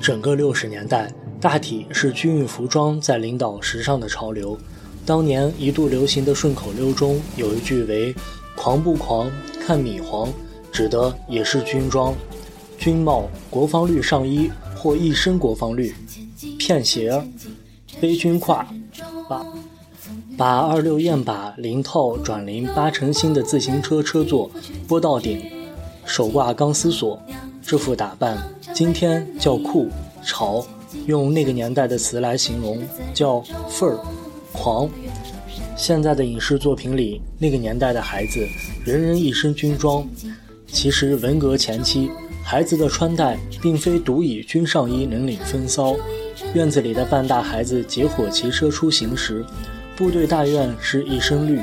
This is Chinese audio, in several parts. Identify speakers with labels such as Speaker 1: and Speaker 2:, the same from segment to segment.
Speaker 1: 整个六十年代，大体是军运服装在领导时尚的潮流。当年一度流行的顺口溜中有一句为“狂不狂，看米黄”，指的也是军装、军帽、国防绿上衣或一身国防绿，片鞋、背军挎，把把二六雁把零套转零八成新的自行车车座拨到顶，手挂钢丝锁，这副打扮今天叫酷潮，用那个年代的词来形容叫范儿。狂，现在的影视作品里，那个年代的孩子，人人一身军装。其实文革前期，孩子的穿戴并非独以军上衣能领风骚。院子里的半大孩子结伙骑车出行时，部队大院是一身绿，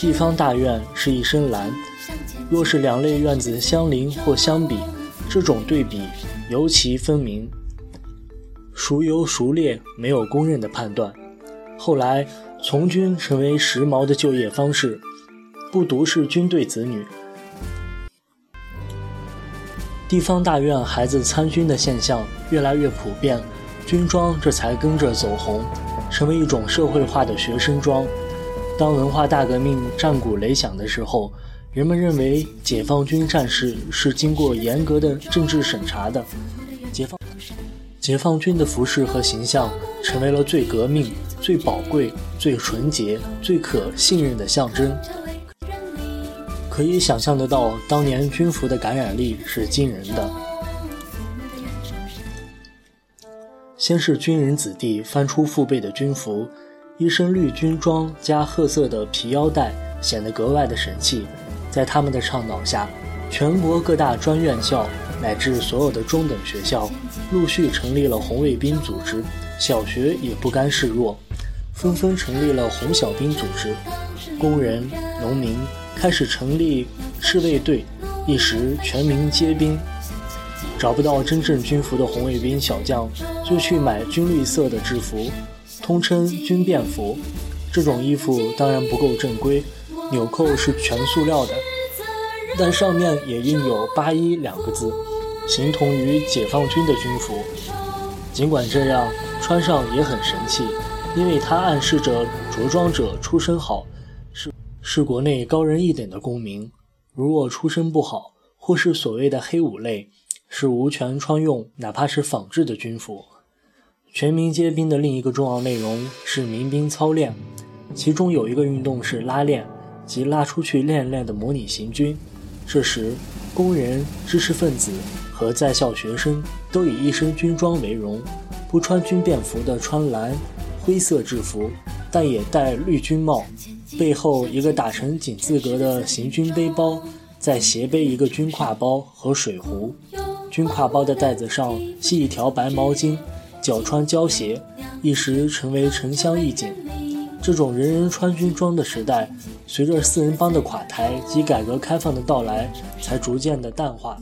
Speaker 1: 地方大院是一身蓝。若是两类院子相邻或相比，这种对比尤其分明。孰优孰劣，没有公认的判断。后来，从军成为时髦的就业方式，不独是军队子女，地方大院孩子参军的现象越来越普遍，军装这才跟着走红，成为一种社会化的学生装。当文化大革命战鼓擂响的时候，人们认为解放军战士是经过严格的政治审查的，解放解放军的服饰和形象成为了最革命。最宝贵、最纯洁、最可信任的象征，可以想象得到，当年军服的感染力是惊人的。先是军人子弟翻出父辈的军服，一身绿军装加褐色的皮腰带，显得格外的神气。在他们的倡导下，全国各大专院校乃至所有的中等学校，陆续成立了红卫兵组织，小学也不甘示弱。纷纷成立了红小兵组织，工人、农民开始成立赤卫队，一时全民皆兵。找不到真正军服的红卫兵小将，就去买军绿色的制服，通称军便服。这种衣服当然不够正规，纽扣是全塑料的，但上面也印有“八一”两个字，形同于解放军的军服。尽管这样，穿上也很神气。因为它暗示着着装者出身好，是是国内高人一等的公民；如若出身不好，或是所谓的黑五类，是无权穿用哪怕是仿制的军服。全民皆兵的另一个重要内容是民兵操练，其中有一个运动是拉练，即拉出去练练的模拟行军。这时，工人、知识分子和在校学生都以一身军装为荣，不穿军便服的穿蓝。灰色制服，但也戴绿军帽，背后一个打成井字格的行军背包，再斜背一个军挎包和水壶。军挎包的袋子上系一条白毛巾，脚穿胶鞋，一时成为城乡一景。这种人人穿军装的时代，随着四人帮的垮台及改革开放的到来，才逐渐的淡化。